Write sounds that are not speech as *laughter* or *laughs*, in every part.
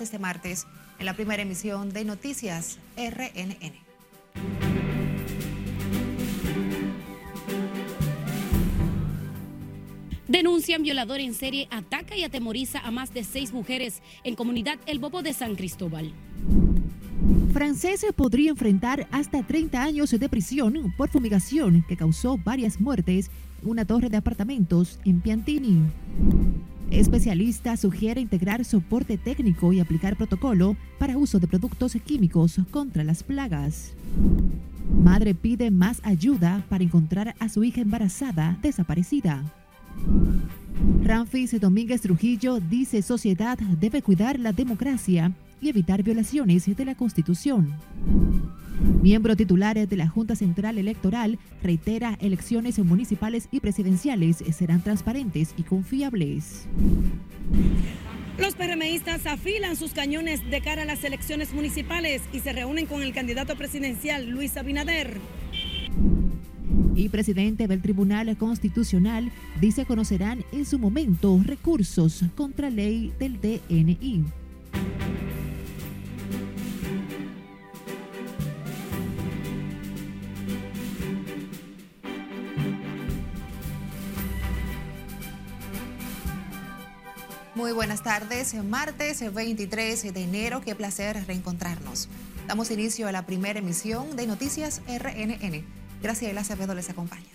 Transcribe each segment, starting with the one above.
este martes en la primera emisión de Noticias RNN. Denuncian violador en serie, ataca y atemoriza a más de seis mujeres en comunidad El Bobo de San Cristóbal. Francés podría enfrentar hasta 30 años de prisión por fumigación que causó varias muertes en una torre de apartamentos en Piantini. Especialista sugiere integrar soporte técnico y aplicar protocolo para uso de productos químicos contra las plagas. Madre pide más ayuda para encontrar a su hija embarazada desaparecida. Ramfis Domínguez Trujillo dice sociedad debe cuidar la democracia y evitar violaciones de la Constitución. Miembro titular de la Junta Central Electoral reitera elecciones municipales y presidenciales serán transparentes y confiables. Los PRMistas afilan sus cañones de cara a las elecciones municipales y se reúnen con el candidato presidencial Luis Abinader y presidente del Tribunal Constitucional dice conocerán en su momento recursos contra ley del DNI. Muy buenas tardes, martes 23 de enero, qué placer reencontrarnos. Damos inicio a la primera emisión de Noticias RNN. Graciela Acevedo les acompaña.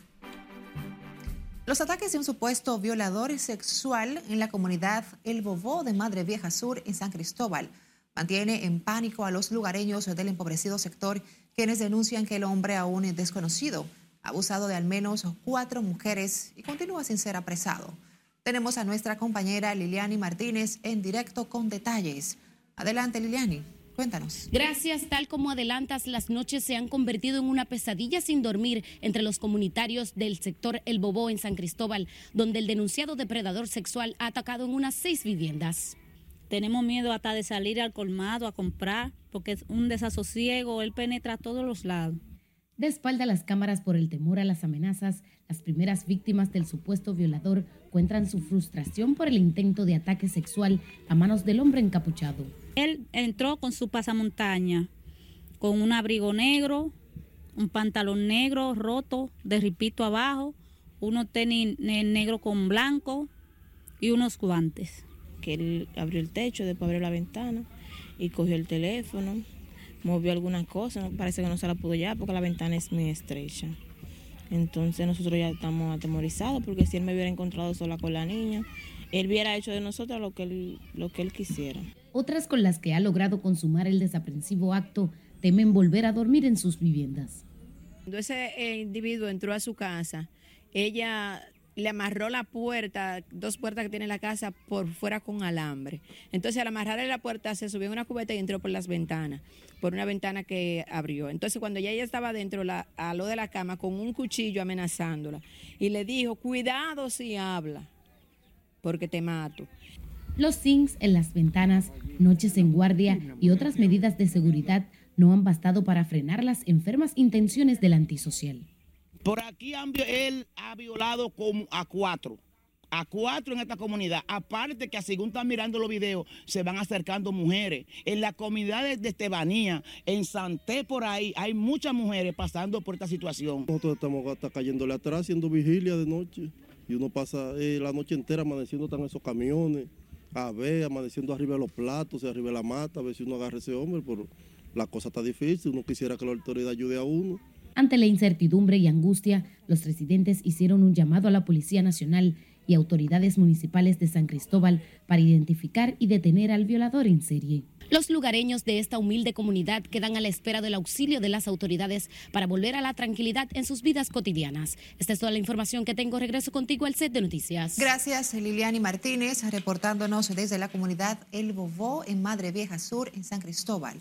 Los ataques de un supuesto violador sexual en la comunidad El Bobó de Madre Vieja Sur en San Cristóbal mantiene en pánico a los lugareños del empobrecido sector, quienes denuncian que el hombre aún desconocido ha abusado de al menos cuatro mujeres y continúa sin ser apresado. Tenemos a nuestra compañera Liliani Martínez en directo con detalles. Adelante, Liliani. Cuéntanos. Gracias. Tal como adelantas, las noches se han convertido en una pesadilla sin dormir entre los comunitarios del sector El Bobó en San Cristóbal, donde el denunciado depredador sexual ha atacado en unas seis viviendas. Tenemos miedo hasta de salir al colmado a comprar, porque es un desasosiego, él penetra a todos los lados. De espalda a las cámaras por el temor a las amenazas, las primeras víctimas del supuesto violador cuentan su frustración por el intento de ataque sexual a manos del hombre encapuchado. Él entró con su pasamontaña, con un abrigo negro, un pantalón negro roto, de ripito abajo, unos tenis negro con blanco y unos guantes. Que él abrió el techo, después abrió la ventana y cogió el teléfono, movió algunas cosas, parece que no se la pudo ya porque la ventana es muy estrecha. Entonces nosotros ya estamos atemorizados porque si él me hubiera encontrado sola con la niña, él hubiera hecho de nosotros lo que él, lo que él quisiera. Otras con las que ha logrado consumar el desaprensivo acto temen volver a dormir en sus viviendas. Cuando ese eh, individuo entró a su casa, ella le amarró la puerta, dos puertas que tiene la casa, por fuera con alambre. Entonces, al amarrarle la puerta, se subió en una cubeta y entró por las ventanas, por una ventana que abrió. Entonces, cuando ya ella estaba dentro, la aló de la cama con un cuchillo amenazándola y le dijo: Cuidado si habla, porque te mato. Los zincs en las ventanas, noches en guardia y otras medidas de seguridad no han bastado para frenar las enfermas intenciones del antisocial. Por aquí él ha violado a cuatro. A cuatro en esta comunidad. Aparte que según están mirando los videos, se van acercando mujeres. En la comunidad de Estebanía, en Santé por ahí, hay muchas mujeres pasando por esta situación. Nosotros estamos hasta cayéndole atrás, haciendo vigilia de noche. Y uno pasa eh, la noche entera amaneciendo en esos camiones, a ver, amaneciendo arriba de los platos, arriba de la mata, a ver si uno agarra a ese hombre, pero la cosa está difícil, uno quisiera que la autoridad ayude a uno. Ante la incertidumbre y angustia, los residentes hicieron un llamado a la Policía Nacional y autoridades municipales de San Cristóbal para identificar y detener al violador en serie. Los lugareños de esta humilde comunidad quedan a la espera del auxilio de las autoridades para volver a la tranquilidad en sus vidas cotidianas. Esta es toda la información que tengo. Regreso contigo al set de noticias. Gracias, Liliani Martínez, reportándonos desde la comunidad El Bobó en Madre Vieja Sur, en San Cristóbal.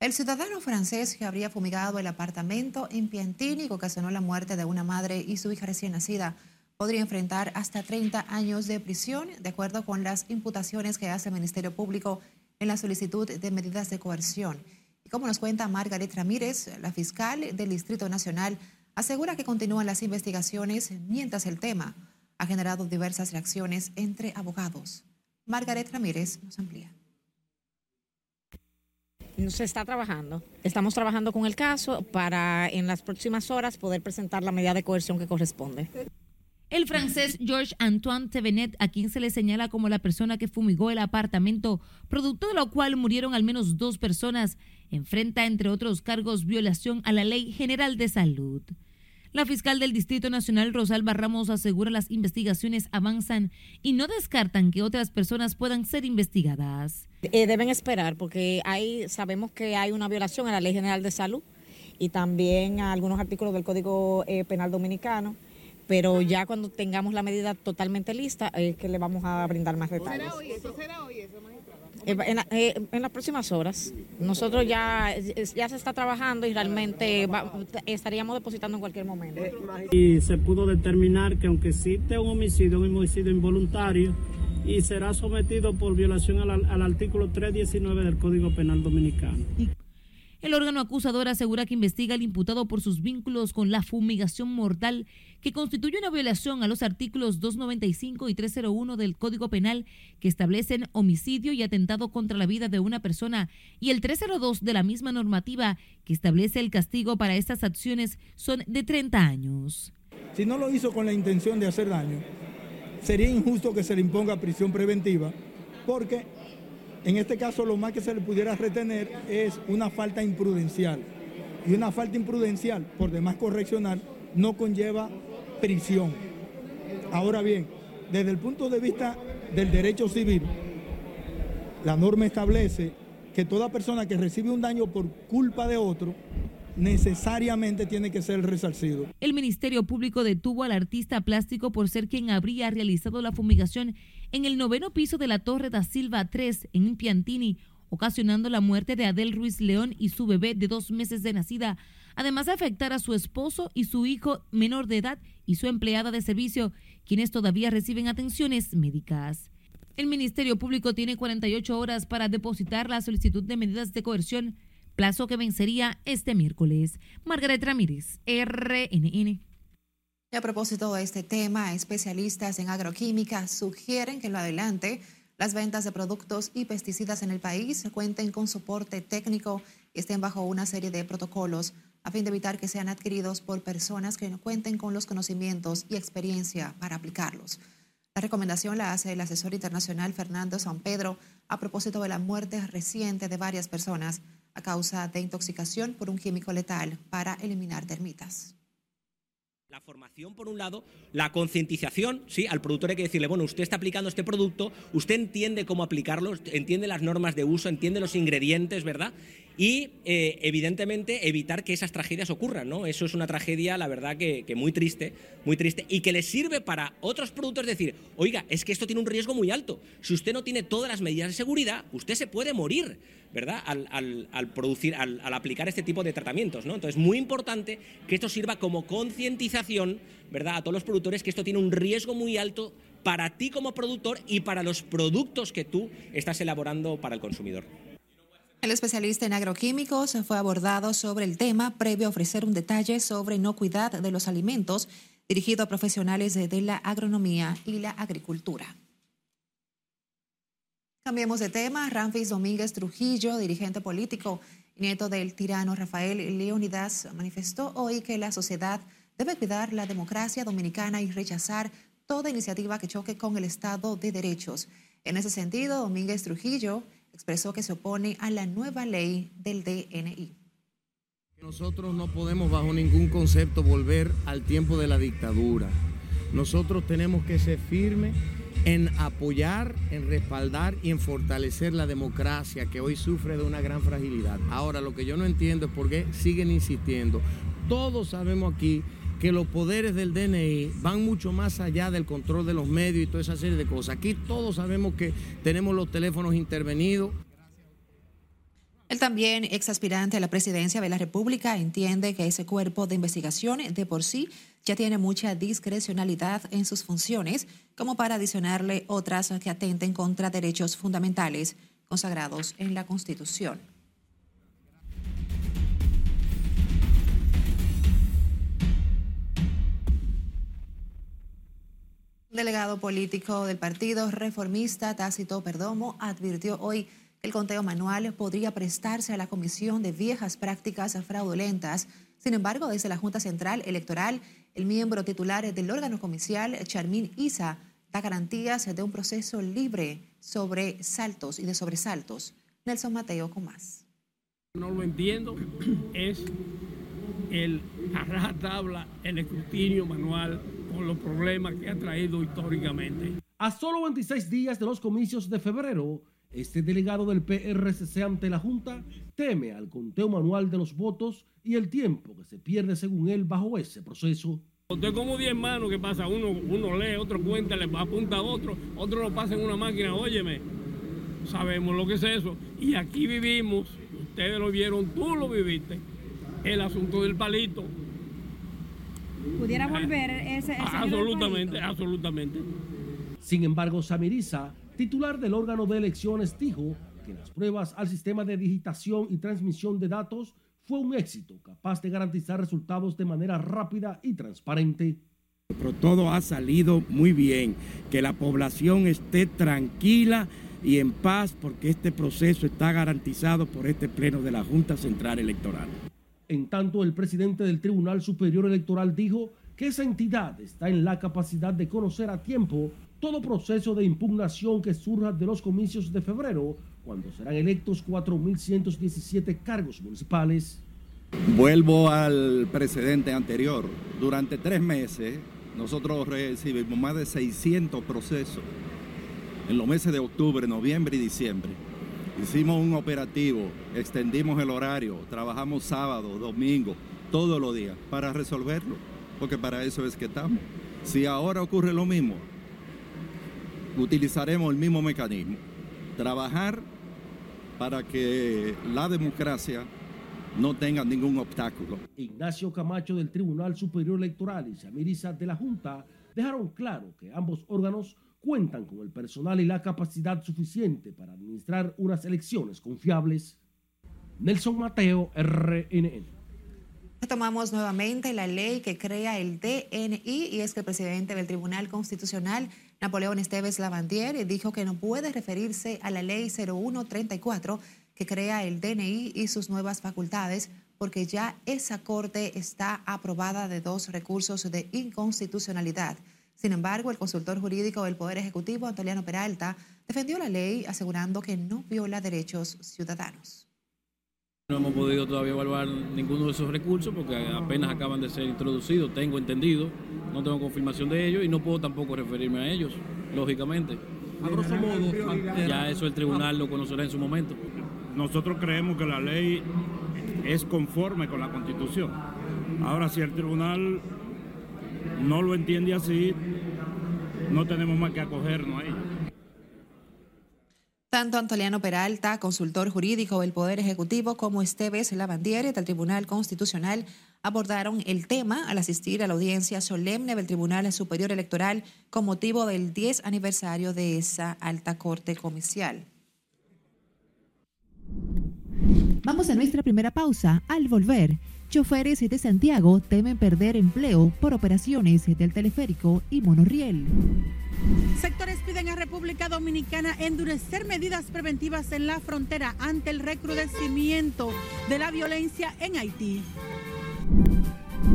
El ciudadano francés que habría fumigado el apartamento en Piantini que ocasionó la muerte de una madre y su hija recién nacida podría enfrentar hasta 30 años de prisión, de acuerdo con las imputaciones que hace el Ministerio Público en la solicitud de medidas de coerción. Y como nos cuenta Margaret Ramírez, la fiscal del Distrito Nacional, asegura que continúan las investigaciones mientras el tema ha generado diversas reacciones entre abogados. Margaret Ramírez nos amplía. Se está trabajando. Estamos trabajando con el caso para en las próximas horas poder presentar la medida de coerción que corresponde. El francés Georges Antoine Tevenet, a quien se le señala como la persona que fumigó el apartamento, producto de lo cual murieron al menos dos personas, enfrenta, entre otros cargos, violación a la Ley General de Salud. La fiscal del Distrito Nacional, Rosalba Ramos, asegura las investigaciones avanzan y no descartan que otras personas puedan ser investigadas. Eh, deben esperar porque hay, sabemos que hay una violación a la Ley General de Salud y también a algunos artículos del Código eh, Penal Dominicano pero ya cuando tengamos la medida totalmente lista es que le vamos a brindar más detalles. ¿Será hoy eso? ¿Será hoy eso, magistrada? Eh, en, las próximas horas. Nosotros ya, ya se está trabajando y realmente estaríamos depositando en cualquier momento. Y se pudo determinar que aunque existe un homicidio, un homicidio involuntario, y será sometido por violación al, al artículo 319 del Código Penal Dominicano. El órgano acusador asegura que investiga al imputado por sus vínculos con la fumigación mortal, que constituye una violación a los artículos 295 y 301 del Código Penal, que establecen homicidio y atentado contra la vida de una persona, y el 302 de la misma normativa, que establece el castigo para estas acciones, son de 30 años. Si no lo hizo con la intención de hacer daño, sería injusto que se le imponga prisión preventiva, porque en este caso lo más que se le pudiera retener es una falta imprudencial. Y una falta imprudencial, por demás correccional, no conlleva prisión. Ahora bien, desde el punto de vista del derecho civil, la norma establece que toda persona que recibe un daño por culpa de otro necesariamente tiene que ser resarcido. El Ministerio Público detuvo al artista plástico por ser quien habría realizado la fumigación en el noveno piso de la Torre da Silva 3 en Piantini, ocasionando la muerte de Adel Ruiz León y su bebé de dos meses de nacida, además de afectar a su esposo y su hijo menor de edad y su empleada de servicio, quienes todavía reciben atenciones médicas. El Ministerio Público tiene 48 horas para depositar la solicitud de medidas de coerción, plazo que vencería este miércoles. Margaret Ramírez, RNN. A propósito de este tema, especialistas en agroquímica sugieren que en lo adelante las ventas de productos y pesticidas en el país cuenten con soporte técnico y estén bajo una serie de protocolos a fin de evitar que sean adquiridos por personas que no cuenten con los conocimientos y experiencia para aplicarlos. La recomendación la hace el asesor internacional Fernando San Pedro a propósito de la muerte reciente de varias personas a causa de intoxicación por un químico letal para eliminar termitas. La formación, por un lado, la concientización, sí, al productor hay que decirle, bueno, usted está aplicando este producto, usted entiende cómo aplicarlo, entiende las normas de uso, entiende los ingredientes, ¿verdad? Y eh, evidentemente evitar que esas tragedias ocurran, ¿no? Eso es una tragedia, la verdad, que, muy triste, muy triste, y que le sirve para otros productos decir, oiga, es que esto tiene un riesgo muy alto. Si usted no tiene todas las medidas de seguridad, usted se puede morir, ¿verdad? Al, producir, al, aplicar este tipo de tratamientos, ¿no? Entonces, muy importante que esto sirva como concientización, ¿verdad? A todos los productores que esto tiene un riesgo muy alto para ti como productor y para los productos que tú estás elaborando para el consumidor. El especialista en agroquímicos fue abordado sobre el tema previo a ofrecer un detalle sobre inocuidad de los alimentos dirigido a profesionales de la agronomía y la agricultura. Cambiemos de tema. Ramfis Domínguez Trujillo, dirigente político nieto del tirano Rafael Leonidas, manifestó hoy que la sociedad debe cuidar la democracia dominicana y rechazar toda iniciativa que choque con el Estado de Derechos. En ese sentido, Domínguez Trujillo expresó que se opone a la nueva ley del DNI. Nosotros no podemos bajo ningún concepto volver al tiempo de la dictadura. Nosotros tenemos que ser firmes en apoyar, en respaldar y en fortalecer la democracia que hoy sufre de una gran fragilidad. Ahora, lo que yo no entiendo es por qué siguen insistiendo. Todos sabemos aquí que los poderes del DNI van mucho más allá del control de los medios y toda esa serie de cosas. Aquí todos sabemos que tenemos los teléfonos intervenidos. El también ex aspirante a la presidencia de la República entiende que ese cuerpo de investigación de por sí ya tiene mucha discrecionalidad en sus funciones como para adicionarle otras que atenten contra derechos fundamentales consagrados en la Constitución. Delegado político del Partido Reformista, Tácito Perdomo, advirtió hoy El conteo manual podría prestarse a la comisión de viejas prácticas fraudulentas. Sin embargo, desde la Junta Central Electoral, el miembro titular del órgano comicial, Charmín Isa, da garantías de un proceso libre sobre saltos y de sobresaltos. Nelson Mateo con más. No lo entiendo, es el a tabla, el escrutinio manual con los problemas que ha traído históricamente. A solo 26 días de los comicios de febrero, este delegado del PRCC ante la Junta teme al conteo manual de los votos y el tiempo que se pierde según él bajo ese proceso. Usted como 10 manos que pasa, uno, uno lee, otro cuenta, le apunta a otro, otro lo pasa en una máquina, óyeme, sabemos lo que es eso. Y aquí vivimos, ustedes lo vieron, tú lo viviste, el asunto del palito. ¿Pudiera volver ese, ese Absolutamente, absolutamente. Sin embargo, Samiriza, titular del órgano de elecciones, dijo que las pruebas al sistema de digitación y transmisión de datos fue un éxito capaz de garantizar resultados de manera rápida y transparente. Pero todo ha salido muy bien, que la población esté tranquila y en paz porque este proceso está garantizado por este pleno de la Junta Central Electoral. En tanto, el presidente del Tribunal Superior Electoral dijo que esa entidad está en la capacidad de conocer a tiempo todo proceso de impugnación que surja de los comicios de febrero, cuando serán electos 4.117 cargos municipales. Vuelvo al precedente anterior. Durante tres meses nosotros recibimos más de 600 procesos en los meses de octubre, noviembre y diciembre. Hicimos un operativo, extendimos el horario, trabajamos sábado, domingo, todos los días para resolverlo, porque para eso es que estamos. Si ahora ocurre lo mismo, utilizaremos el mismo mecanismo, trabajar para que la democracia no tenga ningún obstáculo. Ignacio Camacho del Tribunal Superior Electoral y Samiriza de la Junta dejaron claro que ambos órganos cuentan con el personal y la capacidad suficiente para administrar unas elecciones confiables. Nelson Mateo, RNN. Tomamos nuevamente la ley que crea el DNI y es que el presidente del Tribunal Constitucional, Napoleón Esteves Lavandier, dijo que no puede referirse a la ley 0134 que crea el DNI y sus nuevas facultades porque ya esa corte está aprobada de dos recursos de inconstitucionalidad. Sin embargo, el consultor jurídico del Poder Ejecutivo, Antoliano Peralta, defendió la ley asegurando que no viola derechos ciudadanos. No hemos podido todavía evaluar ninguno de esos recursos porque apenas acaban de ser introducidos, tengo entendido, no tengo confirmación de ellos y no puedo tampoco referirme a ellos, lógicamente. A grosso modo, ya eso el tribunal lo conocerá en su momento. Nosotros creemos que la ley es conforme con la constitución. Ahora, si el tribunal no lo entiende así, no tenemos más que acogernos a ello. Tanto Antoliano Peralta, consultor jurídico del Poder Ejecutivo, como Esteves Lavandiere del Tribunal Constitucional abordaron el tema al asistir a la audiencia solemne del Tribunal Superior Electoral con motivo del 10 aniversario de esa alta corte comicial. Vamos a nuestra primera pausa. Al volver, choferes de Santiago temen perder empleo por operaciones del teleférico y monorriel. Sectores piden a República Dominicana endurecer medidas preventivas en la frontera ante el recrudecimiento de la violencia en Haití.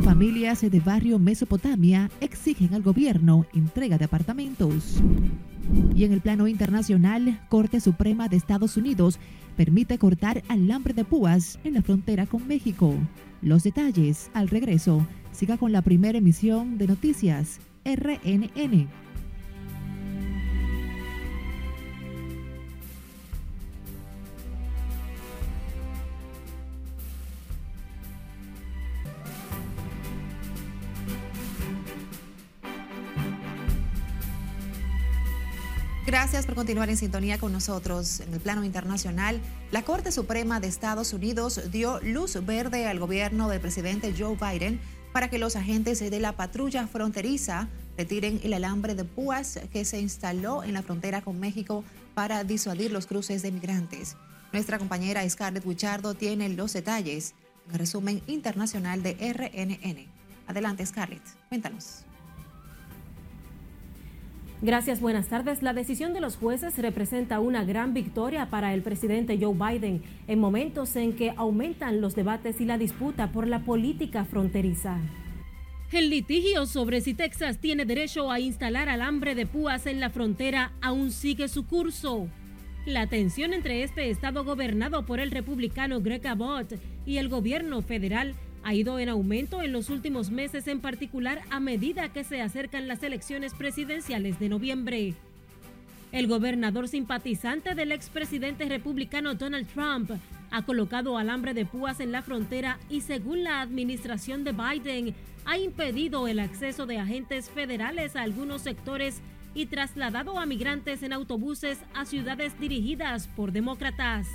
Familias de barrio Mesopotamia exigen al gobierno entrega de apartamentos. Y en el plano internacional, Corte Suprema de Estados Unidos permite cortar alambre de púas en la frontera con México. Los detalles al regreso. Siga con la primera emisión de noticias RNN. Gracias por continuar en sintonía con nosotros. En el plano internacional, la Corte Suprema de Estados Unidos dio luz verde al gobierno del presidente Joe Biden para que los agentes de la patrulla fronteriza retiren el alambre de púas que se instaló en la frontera con México para disuadir los cruces de migrantes. Nuestra compañera Scarlett Wichardo tiene los detalles el resumen internacional de RNN. Adelante, Scarlett, cuéntanos. Gracias, buenas tardes. La decisión de los jueces representa una gran victoria para el presidente Joe Biden en momentos en que aumentan los debates y la disputa por la política fronteriza. El litigio sobre si Texas tiene derecho a instalar alambre de púas en la frontera aún sigue su curso. La tensión entre este estado gobernado por el republicano Greg Abbott y el gobierno federal ha ido en aumento en los últimos meses, en particular a medida que se acercan las elecciones presidenciales de noviembre. El gobernador simpatizante del expresidente republicano Donald Trump ha colocado alambre de púas en la frontera y según la administración de Biden ha impedido el acceso de agentes federales a algunos sectores y trasladado a migrantes en autobuses a ciudades dirigidas por demócratas.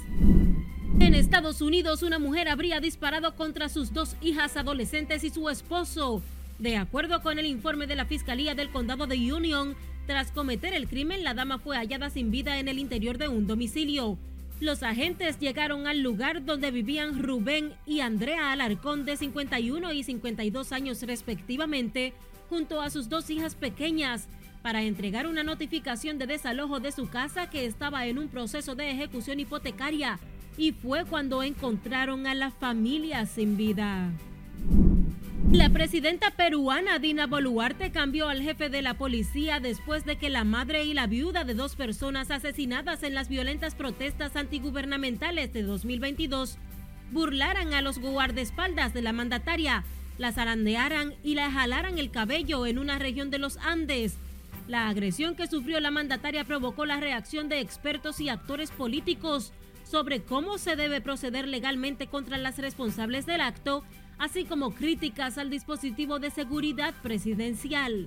En Estados Unidos, una mujer habría disparado contra sus dos hijas adolescentes y su esposo. De acuerdo con el informe de la Fiscalía del Condado de Union, tras cometer el crimen, la dama fue hallada sin vida en el interior de un domicilio. Los agentes llegaron al lugar donde vivían Rubén y Andrea Alarcón de 51 y 52 años respectivamente, junto a sus dos hijas pequeñas, para entregar una notificación de desalojo de su casa que estaba en un proceso de ejecución hipotecaria y fue cuando encontraron a la familia sin vida. La presidenta peruana Dina Boluarte cambió al jefe de la policía después de que la madre y la viuda de dos personas asesinadas en las violentas protestas antigubernamentales de 2022 burlaran a los guardaespaldas de la mandataria, la zarandearan y la jalaran el cabello en una región de los Andes. La agresión que sufrió la mandataria provocó la reacción de expertos y actores políticos sobre cómo se debe proceder legalmente contra las responsables del acto, así como críticas al dispositivo de seguridad presidencial.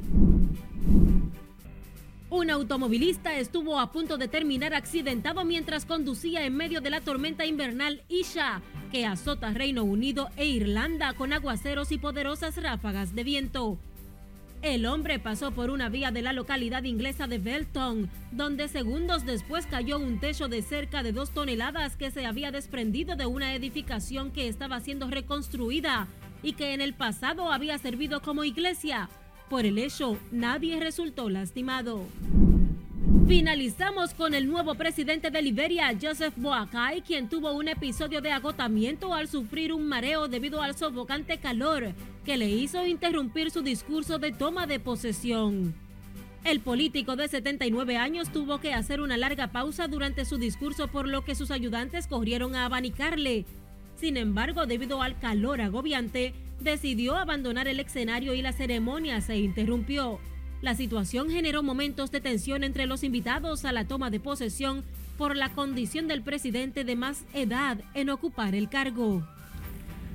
Un automovilista estuvo a punto de terminar accidentado mientras conducía en medio de la tormenta invernal Isha, que azota Reino Unido e Irlanda con aguaceros y poderosas ráfagas de viento. El hombre pasó por una vía de la localidad inglesa de Belton, donde segundos después cayó un techo de cerca de dos toneladas que se había desprendido de una edificación que estaba siendo reconstruida y que en el pasado había servido como iglesia. Por el hecho, nadie resultó lastimado. Finalizamos con el nuevo presidente de Liberia, Joseph Boakai, quien tuvo un episodio de agotamiento al sufrir un mareo debido al sofocante calor que le hizo interrumpir su discurso de toma de posesión. El político de 79 años tuvo que hacer una larga pausa durante su discurso por lo que sus ayudantes corrieron a abanicarle. Sin embargo, debido al calor agobiante, decidió abandonar el escenario y la ceremonia se interrumpió. La situación generó momentos de tensión entre los invitados a la toma de posesión por la condición del presidente de más edad en ocupar el cargo.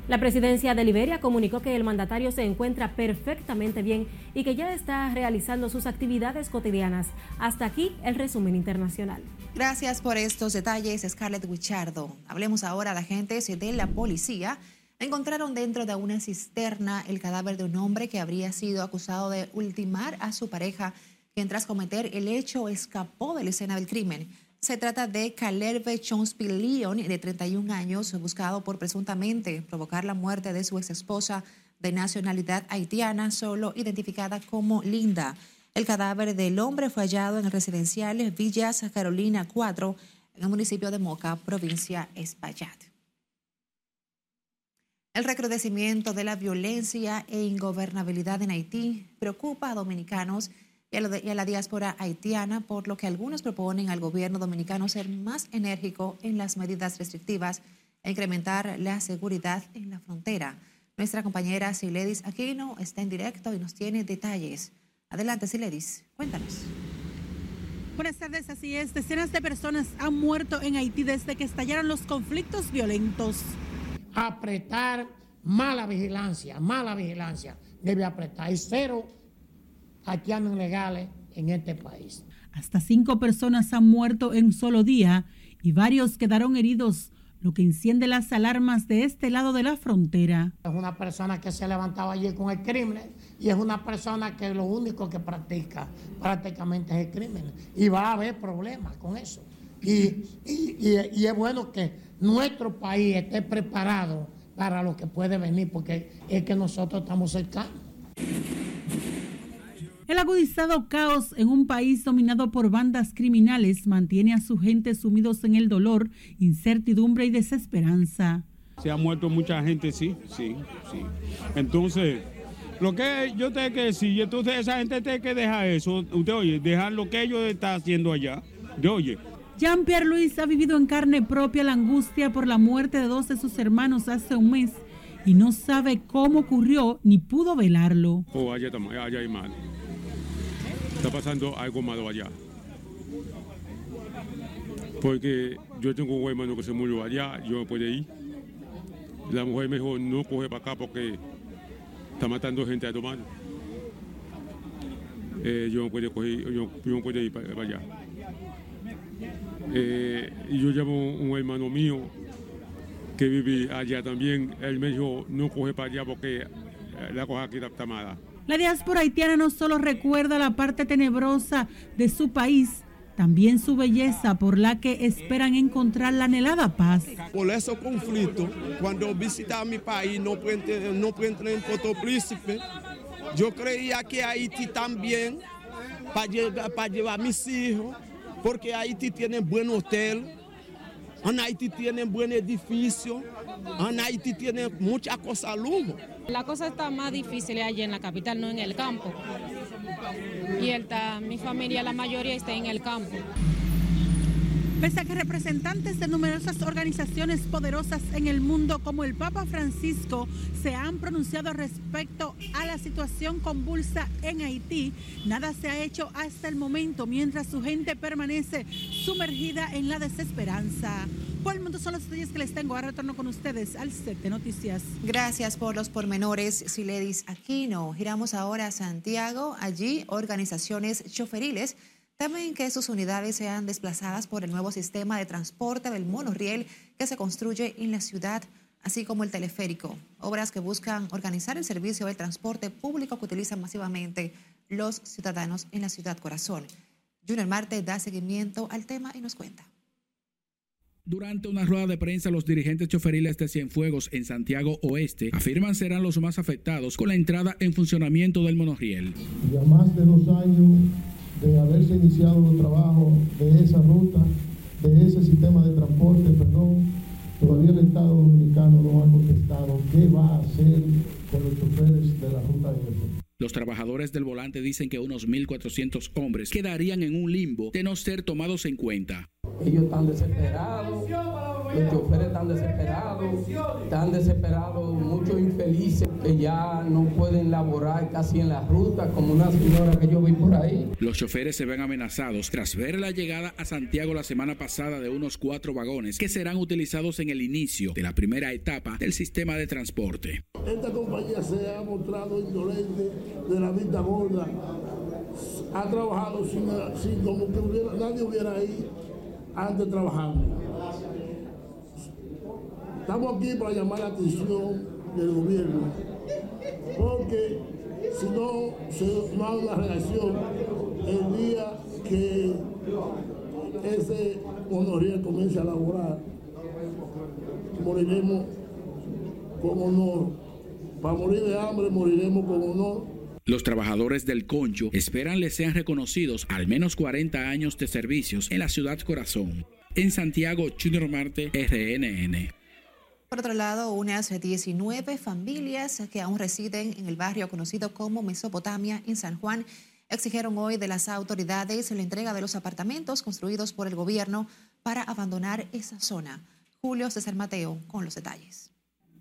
La presidencia de Liberia comunicó que el mandatario se encuentra perfectamente bien y que ya está realizando sus actividades cotidianas. Hasta aquí el resumen internacional. Gracias por estos detalles, Scarlett Wichardo. Hablemos ahora de agentes de la policía encontraron dentro de una cisterna el cadáver de un hombre que habría sido acusado de ultimar a su pareja, quien tras cometer el hecho escapó de la escena del crimen. Se trata de Calerve Chonspilion, de 31 años, buscado por presuntamente provocar la muerte de su ex esposa de nacionalidad haitiana, solo identificada como Linda. El cadáver del hombre fue hallado en el residencial Villas Carolina 4, en el municipio de Moca, provincia Espaillat. El recrudecimiento de la violencia e ingobernabilidad en Haití preocupa a dominicanos y a, la diáspora haitiana, por lo que algunos proponen al gobierno dominicano ser más enérgico en las medidas restrictivas e incrementar la seguridad en la frontera. Nuestra compañera Siledis Aquino está en directo y nos tiene detalles. Adelante, Siledis, cuéntanos. Buenas tardes, así es. Decenas de personas han muerto en Haití desde que estallaron los conflictos violentos apretar mala vigilancia, mala vigilancia. Debe apretar. Y cero haitianos ilegales en este país. Hasta cinco personas han muerto en solo día y varios quedaron heridos, lo que enciende las alarmas de este lado de la frontera. Es una persona que se levantaba allí con el crimen y es una persona que lo único que practica prácticamente es el crimen. Y va a haber problemas con eso. Y, y es bueno que nuestro país esté preparado para lo que puede venir, porque es que nosotros estamos cercanos. El agudizado caos en un país dominado por bandas criminales mantiene a su gente sumidos en el dolor, incertidumbre y desesperanza. Se ha muerto mucha gente, sí, sí, sí. Entonces, lo que yo tengo que decir, entonces esa gente tiene que dejar eso, usted oye, dejar lo que ellos están haciendo allá, de oye. Jean-Pierre Luis ha vivido en carne propia la angustia por la muerte de dos de sus hermanos hace un mes y no sabe cómo ocurrió ni pudo velarlo. Oh, allá, allá hay mal. Está pasando algo malo allá. Porque yo tengo un hermano que se murió allá, yo no puedo ir. La mujer mejor no coge para acá porque está matando gente a tomar. Eh, yo no puedo coger, yo, no puedo ir para, allá. Eh, yo llamo un hermano mío que vive allá también. Él me dijo, no coge para allá porque la cosa aquí está mala. La diáspora haitiana no solo recuerda la parte tenebrosa de su país, también su belleza por la que esperan encontrar la anhelada paz. Por esos conflictos, cuando visitaba mi país, no pude, no entrar en Puerto Príncipe, yo creía que Haití también, para llevar, a mis hijos, porque Haití tiene buen hotel, en Haití tiene buen edificio, en Haití tiene muchas cosas lujo. La cosa está más difícil allí en la capital, no en el campo. Y está, mi familia, la mayoría está en el campo. Pese a que representantes de numerosas organizaciones poderosas en el mundo como el Papa Francisco se han pronunciado respecto a la situación convulsa en Haití, nada se ha hecho hasta el momento mientras su gente permanece sumergida en la desesperanza. Por mundo son los detalles que les tengo. Ahora retorno con ustedes al set noticias. Gracias por los pormenores, Siledis Aquino. Giramos ahora a Santiago. Allí, organizaciones choferiles temen que sus unidades sean desplazadas por el nuevo sistema de transporte del monorriel que se construye en la ciudad, así como el teleférico, obras que buscan organizar el servicio del transporte público que utilizan masivamente los ciudadanos en la ciudad corazón. Junior Marte da seguimiento al tema y nos cuenta. Durante una rueda de prensa, los dirigentes choferiles de Cienfuegos en Santiago Oeste afirman serán los más afectados con la entrada en funcionamiento del monorriel. Ya más de dos años de haberse iniciado los trabajos de esa ruta, de ese sistema de transporte, perdón, todavía el Estado Dominicano no ha contestado qué va a hacer con los choferes de la ruta F. Los trabajadores del volante dicen que unos 1.400 hombres quedarían en un limbo de no ser tomados en cuenta. Ellos están desesperados, los choferes están desesperados, están desesperados, muchos infelices que ya no pueden laborar casi en la ruta, como una señora que yo vi por ahí. Los choferes se ven amenazados tras ver la llegada a Santiago la semana pasada de unos cuatro vagones que serán utilizados en el inicio de la primera etapa del sistema de transporte. Esta compañía se ha mostrado indolente de la vista gorda, ha trabajado sin, sin como que hubiera, nadie hubiera ahí antes trabajando. Estamos aquí para llamar la atención del gobierno, porque si no se no hay una reacción el día que ese honorías comience a laborar, moriremos con honor. Para morir de hambre moriremos con honor. Los trabajadores del Concho esperan les sean reconocidos al menos 40 años de servicios en la ciudad corazón. En Santiago, Junior Marte, RNN. Por otro lado, unas 19 familias que aún residen en el barrio conocido como Mesopotamia en San Juan exigieron hoy de las autoridades la entrega de los apartamentos construidos por el gobierno para abandonar esa zona. Julio César Mateo con los detalles.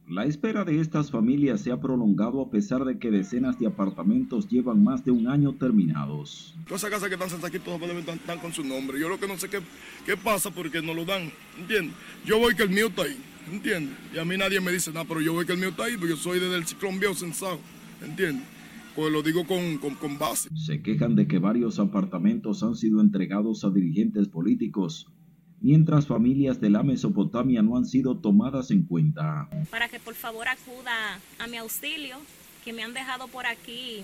La espera de estas familias se ha prolongado a pesar de que decenas de apartamentos llevan más de un año terminados. Todas esas casas que están sentadas aquí todos están, están, con su nombre. Yo lo que no sé qué, qué pasa porque no lo dan, ¿entiendes? Yo voy que el mío está ahí, ¿entiendes? Y a mí nadie me dice nada, pero yo voy que el mío está ahí porque yo soy desde el ciclón viejo sensado, ¿entiendes? Pues lo digo con, con, con base. Se quejan de que varios apartamentos han sido entregados a dirigentes políticos mientras familias de la Mesopotamia no han sido tomadas en cuenta. Para que por favor acuda a mi auxilio, que me han dejado por aquí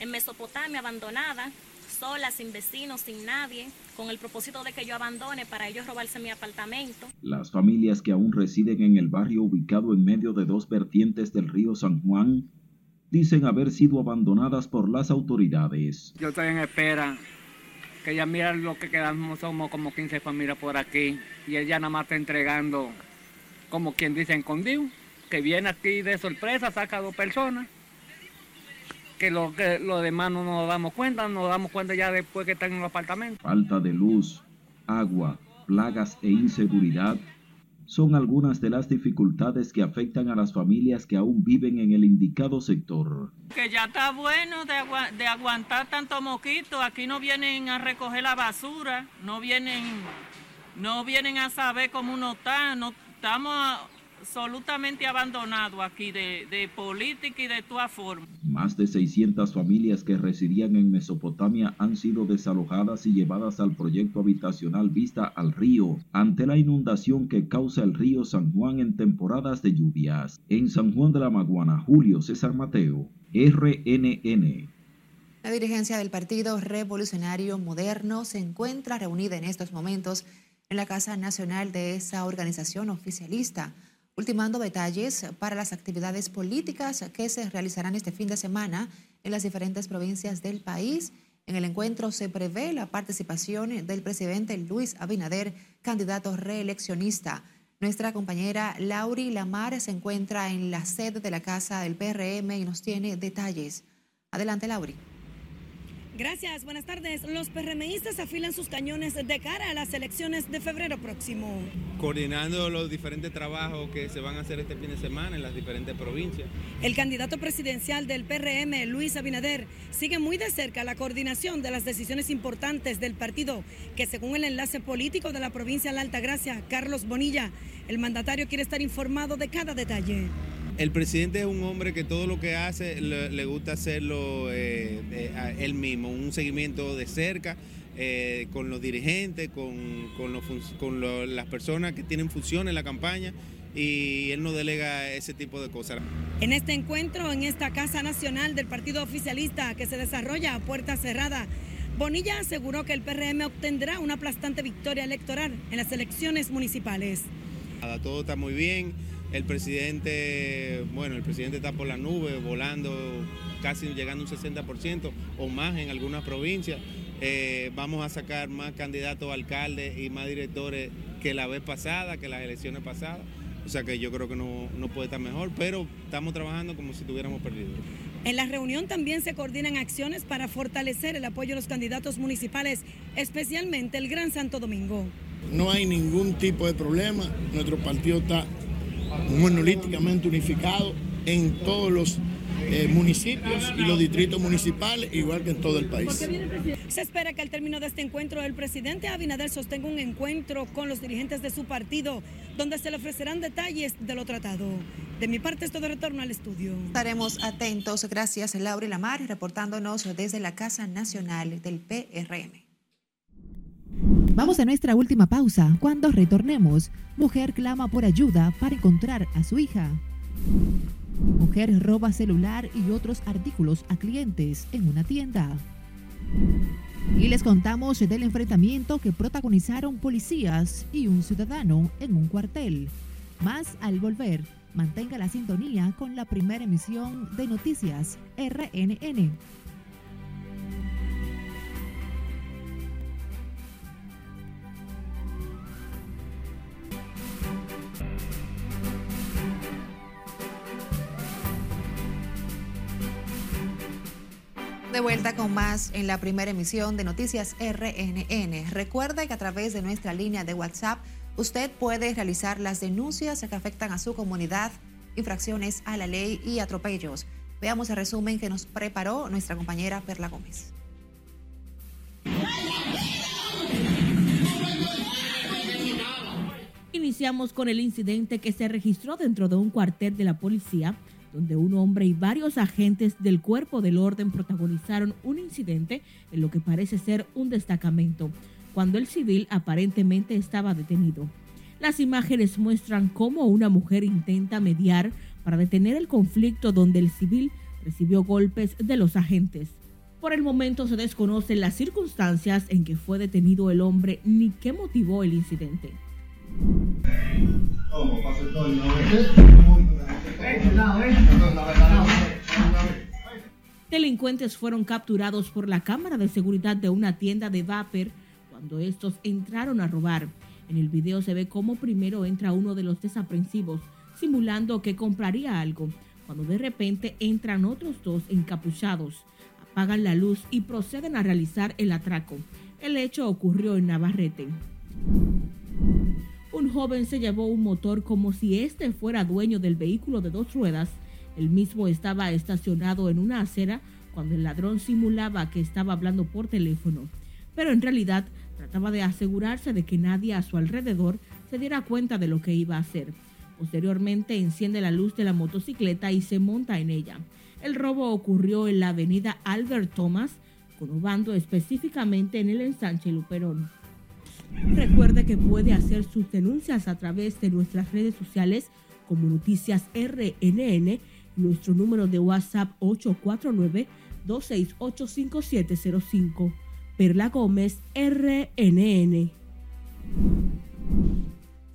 en Mesopotamia abandonada, sola, sin vecinos, sin nadie, con el propósito de que yo abandone para ellos robarse mi apartamento. Las familias que aún residen en el barrio ubicado en medio de dos vertientes del río San Juan dicen haber sido abandonadas por las autoridades. Yo estoy en espera, que ya mira lo que quedamos, somos como 15 familias por aquí, y ella nada más está entregando, como quien dice, escondido, que viene aquí de sorpresa, saca a dos personas, que lo, que lo demás no nos damos cuenta, nos damos cuenta ya después que están en el apartamento. Falta de luz, agua, plagas e inseguridad son algunas de las dificultades que afectan a las familias que aún viven en el indicado sector. Que ya está bueno de, de aguantar tanto mosquito, aquí no vienen a recoger la basura, no vienen, no vienen a saber cómo uno está, no estamos absolutamente abandonado aquí de, de, política y de toda forma. Más de 600 familias que residían en Mesopotamia han sido desalojadas y llevadas al proyecto habitacional Vista al Río ante la inundación que causa el río San Juan en temporadas de lluvias. En San Juan de la Maguana, Julio César Mateo, RNN. La dirigencia del Partido Revolucionario Moderno se encuentra reunida en estos momentos en la Casa Nacional de esa organización oficialista ultimando detalles para las actividades políticas que se realizarán este fin de semana en las diferentes provincias del país. En el encuentro se prevé la participación del presidente Luis Abinader, candidato reeleccionista. Nuestra compañera Lauri Lamar se encuentra en la sede de la Casa del PRM y nos tiene detalles. Adelante, Lauri. Gracias, buenas tardes. Los PRMistas afilan sus cañones de cara a las elecciones de febrero próximo. Coordinando los diferentes trabajos que se van a hacer este fin de semana en las diferentes provincias. El candidato presidencial del PRM, Luis Abinader, sigue muy de cerca la coordinación de las decisiones importantes del partido, que según el enlace político de la provincia de la Altagracia, Carlos Bonilla, el mandatario quiere estar informado de cada detalle. El presidente es un hombre que todo lo que hace le, gusta hacerlo eh, eh, él mismo, un seguimiento de cerca eh, con los dirigentes, con, con, las personas que tienen función en la campaña y él no delega ese tipo de cosas. En este encuentro, en esta Casa Nacional del Partido Oficialista que se desarrolla a puerta cerrada, Bonilla aseguró que el PRM obtendrá una aplastante victoria electoral en las elecciones municipales. Todo está muy bien el presidente, bueno, el presidente está por la nube, volando casi llegando a un 60% o más en algunas provincias. Eh, vamos a sacar más candidatos a alcaldes y más directores que la vez pasada, que las elecciones pasadas. O sea que yo creo que no, no puede estar mejor, pero estamos trabajando como si tuviéramos perdido. En la reunión también se coordinan acciones para fortalecer el apoyo a los candidatos municipales, especialmente el Gran Santo Domingo. No hay ningún tipo de problema, nuestro partido está monolíticamente unificado en todos los eh, municipios y los distritos municipales, igual que en todo el país. Se espera que al término de este encuentro el presidente Abinader sostenga un encuentro con los dirigentes de su partido, donde se le ofrecerán detalles de lo tratado. De mi parte, esto de retorno al estudio. Estaremos atentos. Gracias, Laura Lamar, reportándonos desde la Casa Nacional del PRM. Vamos a nuestra última pausa. Cuando retornemos, mujer clama por ayuda para encontrar a su hija. Mujer roba celular y otros artículos a clientes en una tienda. Y les contamos del enfrentamiento que protagonizaron policías y un ciudadano en un cuartel. Más al volver, mantenga la sintonía con la primera emisión de Noticias RNN. De vuelta con más en la primera emisión de Noticias RNN. Recuerda que a través de nuestra línea de WhatsApp usted puede realizar las denuncias que afectan a su comunidad, infracciones a la ley y atropellos. Veamos el resumen que nos preparó nuestra compañera Perla Gómez. Iniciamos con el incidente que se registró dentro de un cuartel de la policía donde un hombre y varios agentes del cuerpo del orden protagonizaron un incidente en lo que parece ser un destacamento, cuando el civil aparentemente estaba detenido. Las imágenes muestran cómo una mujer intenta mediar para detener el conflicto donde el civil recibió golpes de los agentes. Por el momento se desconocen las circunstancias en que fue detenido el hombre ni qué motivó el incidente. Delincuentes fueron capturados por la cámara de seguridad de una tienda de vapor cuando estos entraron a robar. En el video se ve cómo primero entra uno de los desaprensivos simulando que compraría algo, cuando de repente entran otros dos encapuchados, apagan la luz y proceden a realizar el atraco. El hecho ocurrió en Navarrete. Un joven se llevó un motor como si este fuera dueño del vehículo de dos ruedas. El mismo estaba estacionado en una acera cuando el ladrón simulaba que estaba hablando por teléfono, pero en realidad trataba de asegurarse de que nadie a su alrededor se diera cuenta de lo que iba a hacer. Posteriormente enciende la luz de la motocicleta y se monta en ella. El robo ocurrió en la avenida Albert Thomas, conobando específicamente en el ensanche Luperón. Recuerde que puede hacer sus denuncias a través de nuestras redes sociales como Noticias RNN, nuestro número de WhatsApp 849-268-5705. Perla Gómez, RNN.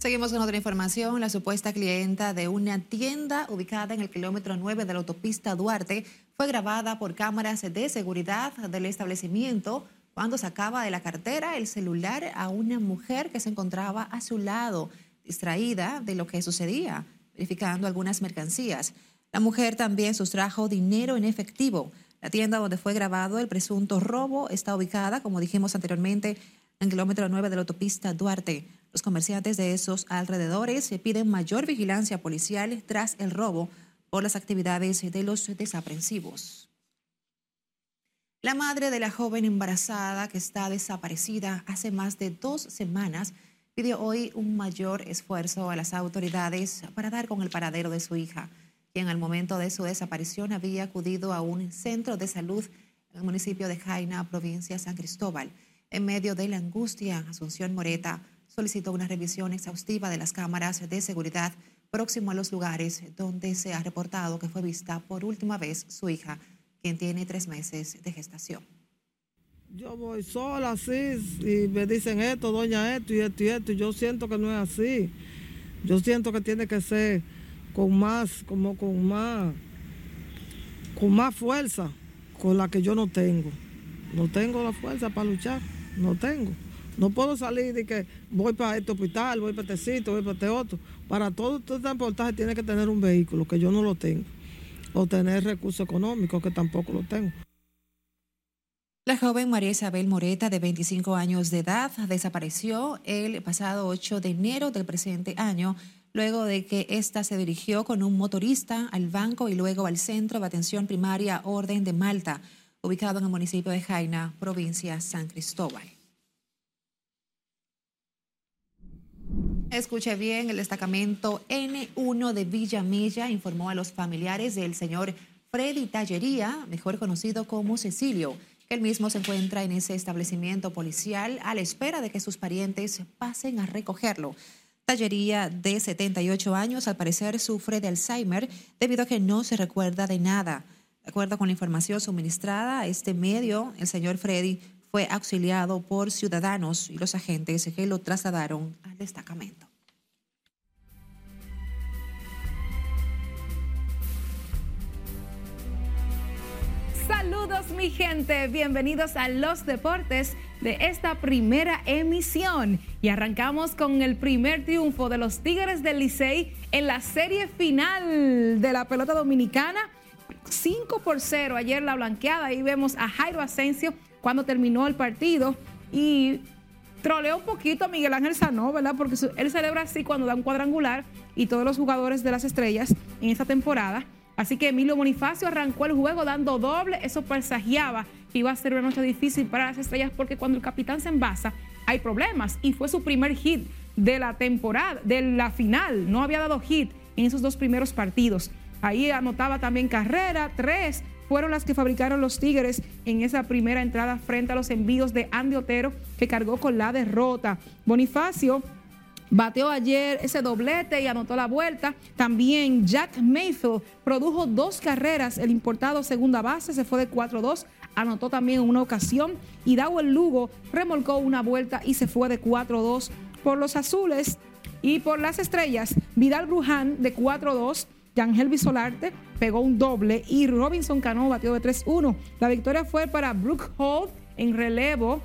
Seguimos con otra información. La supuesta clienta de una tienda ubicada en el kilómetro 9 de la autopista Duarte fue grabada por cámaras de seguridad del establecimiento cuando sacaba de la cartera el celular a una mujer que se encontraba a su lado, distraída de lo que sucedía, verificando algunas mercancías. La mujer también sustrajo dinero en efectivo. La tienda donde fue grabado el presunto robo está ubicada, como dijimos anteriormente, en kilómetro 9 de la autopista Duarte. Los comerciantes de esos alrededores piden mayor vigilancia policial tras el robo por las actividades de los desaprensivos. La madre de la joven embarazada que está desaparecida hace más de dos semanas pidió hoy un mayor esfuerzo a las autoridades para dar con el paradero de su hija, quien al momento de su desaparición había acudido a un centro de salud en el municipio de Jaina, provincia San Cristóbal. En medio de la angustia, Asunción Moreta solicitó una revisión exhaustiva de las cámaras de seguridad próximo a los lugares donde se ha reportado que fue vista por última vez su hija quien tiene tres meses de gestación. Yo voy sola así y me dicen esto, doña esto y esto y esto. Y yo siento que no es así. Yo siento que tiene que ser con más, como con más, con más fuerza, con la que yo no tengo. No tengo la fuerza para luchar, no tengo. No puedo salir de que voy para este hospital, voy para este sitio, voy para este otro. Para todo este transportaje tiene que tener un vehículo, que yo no lo tengo o tener recursos económicos, que tampoco lo tengo. La joven María Isabel Moreta, de 25 años de edad, desapareció el pasado 8 de enero del presente año, luego de que ésta se dirigió con un motorista al banco y luego al Centro de Atención Primaria Orden de Malta, ubicado en el municipio de Jaina, provincia San Cristóbal. Escuche bien, el destacamento N1 de Villamella informó a los familiares del señor Freddy Tallería, mejor conocido como Cecilio, que el mismo se encuentra en ese establecimiento policial a la espera de que sus parientes pasen a recogerlo. Tallería, de 78 años, al parecer sufre de Alzheimer debido a que no se recuerda de nada. De acuerdo con la información suministrada a este medio, el señor Freddy fue auxiliado por ciudadanos y los agentes que lo trasladaron al destacamento. Saludos mi gente, bienvenidos a los deportes de esta primera emisión y arrancamos con el primer triunfo de los Tigres del Licey en la serie final de la pelota dominicana. 5 por 0 ayer la blanqueada, ahí vemos a Jairo Asensio cuando terminó el partido y troleó un poquito a Miguel Ángel Sanó, ¿verdad? Porque él celebra así cuando da un cuadrangular y todos los jugadores de las estrellas en esta temporada. Así que Emilio Bonifacio arrancó el juego dando doble, eso presagiaba que iba a ser una noche difícil para las estrellas porque cuando el capitán se envasa hay problemas y fue su primer hit de la temporada, de la final, no había dado hit en esos dos primeros partidos. Ahí anotaba también carrera, tres fueron las que fabricaron los Tigres en esa primera entrada frente a los envíos de Andy Otero, que cargó con la derrota. Bonifacio bateó ayer ese doblete y anotó la vuelta. También Jack Mayfield produjo dos carreras. El importado segunda base se fue de 4-2, anotó también en una ocasión. Y Dawel Lugo remolcó una vuelta y se fue de 4-2 por los azules. Y por las estrellas, Vidal Bruján de 4-2 Yangel Solarte pegó un doble y Robinson Cano batió de 3-1. La victoria fue para Brooke Holt en relevo.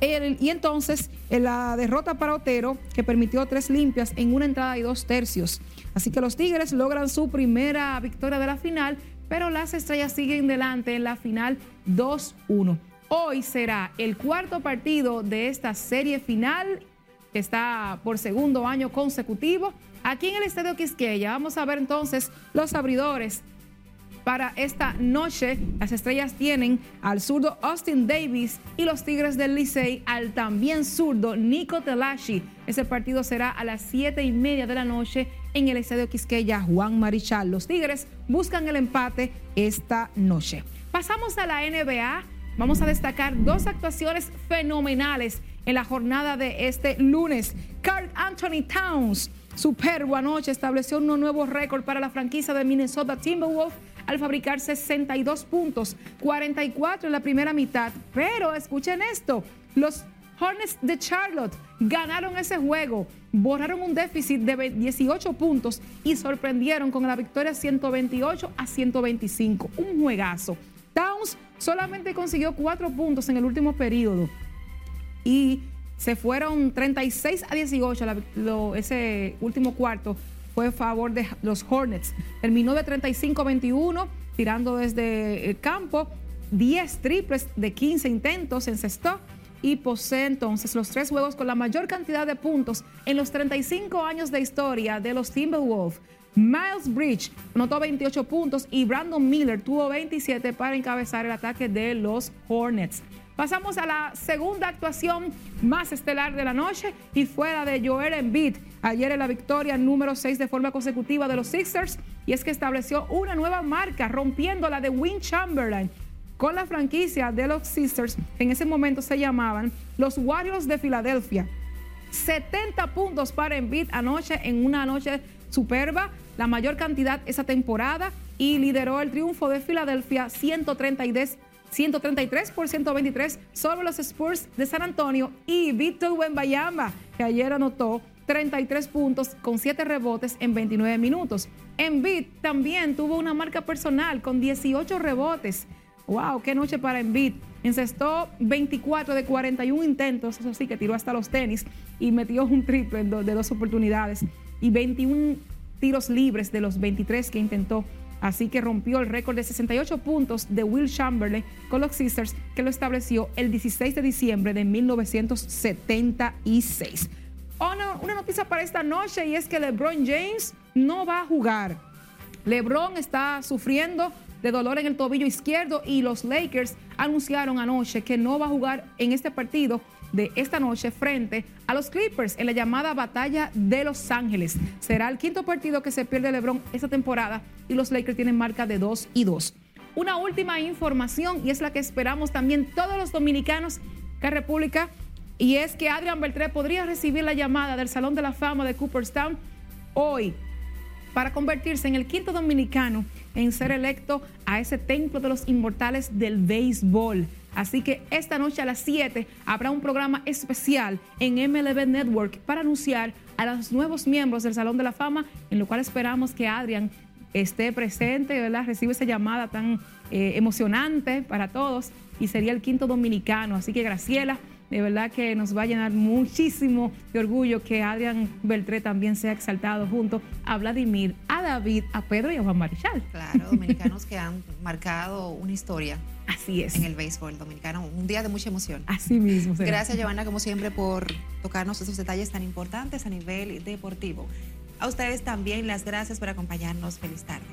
y entonces la derrota para Otero, que permitió tres limpias en una entrada y dos tercios. Así que los Tigres logran su primera victoria de la final, pero las estrellas siguen delante en la final 2-1. Hoy será el cuarto partido de esta serie final, que está por segundo año consecutivo. Aquí en el Estadio Quisqueya vamos a ver entonces los abridores para esta noche. Las estrellas tienen al zurdo Austin Davis y los Tigres del Licey al también zurdo Nico Telashi. Ese partido será a las siete y media de la noche en el Estadio Quisqueya Juan Marichal. Los Tigres buscan el empate esta noche. Pasamos a la NBA. Vamos a destacar dos actuaciones fenomenales en la jornada de este lunes. Carl Anthony Towns, superbo anoche, estableció un nuevo récord para la franquicia de Minnesota Timberwolves al fabricar 62 puntos, 44 en la primera mitad. Pero escuchen esto, los Hornets de Charlotte ganaron ese juego, borraron un déficit de 18 puntos y sorprendieron con la victoria 128 a 125. Un juegazo. Towns solamente consiguió 4 puntos en el último periodo y se fueron 36 a 18 ese último cuarto fue a favor de los Hornets. Terminó de 35-21, tirando desde el campo, 10 triples de 15 intentos, encestó y posee entonces los tres juegos con la mayor cantidad de puntos en los 35 años de historia de los Timberwolves. Miles Bridge anotó 28 puntos y Brandon Miller tuvo 27 para encabezar el ataque de los Hornets. Pasamos a la segunda actuación más estelar de la noche y fue la de Joel Embiid. Ayer en la victoria número 6 de forma consecutiva de los Sixers y es que estableció una nueva marca rompiendo la de Win Chamberlain con la franquicia de los Sixers, en ese momento se llamaban los Warriors de Filadelfia. 70 puntos para Embiid anoche en una noche superba, la mayor cantidad esa temporada y lideró el triunfo de Filadelfia 132 133 por 123 sobre los Spurs de San Antonio y Víctor Wembayamba, que ayer anotó 33 puntos con 7 rebotes en 29 minutos. Embiid también tuvo una marca personal con 18 rebotes. ¡Wow! ¡Qué noche para Embiid! Encestó 24 de 41 intentos, eso sí que tiró hasta los tenis y metió un triple de dos oportunidades y 21 tiros libres de los 23 que intentó Así que rompió el récord de 68 puntos de Will Chamberlain con los Sixers, que lo estableció el 16 de diciembre de 1976. una noticia para esta noche y es que LeBron James no va a jugar. LeBron está sufriendo de dolor en el tobillo izquierdo y los Lakers anunciaron anoche que no va a jugar en este partido de esta noche frente a los Clippers en la llamada Batalla de Los Ángeles. Será el quinto partido que se pierde LeBron esta temporada y los Lakers tienen marca de 2 y 2. Una última información y es la que esperamos también todos los dominicanos que República y es que Adrian Beltré podría recibir la llamada del Salón de la Fama de Cooperstown hoy para convertirse en el quinto dominicano en ser electo a ese templo de los inmortales del béisbol. Así que esta noche a las 7 habrá un programa especial en MLB Network para anunciar a los nuevos miembros del Salón de la Fama, en lo cual esperamos que Adrian esté presente, ¿verdad? Recibe esa llamada tan eh, emocionante para todos y sería el quinto dominicano. Así que Graciela, de verdad que nos va a llenar muchísimo de orgullo que Adrián Beltré también sea exaltado junto a Vladimir, a David, a Pedro y a Juan Marichal. Claro, *laughs* dominicanos que han marcado una historia. Así es. En el béisbol dominicano. Un día de mucha emoción. Así mismo. Gracias, Giovanna, como siempre, por tocarnos esos detalles tan importantes a nivel deportivo. A ustedes también las gracias por acompañarnos. Feliz tarde.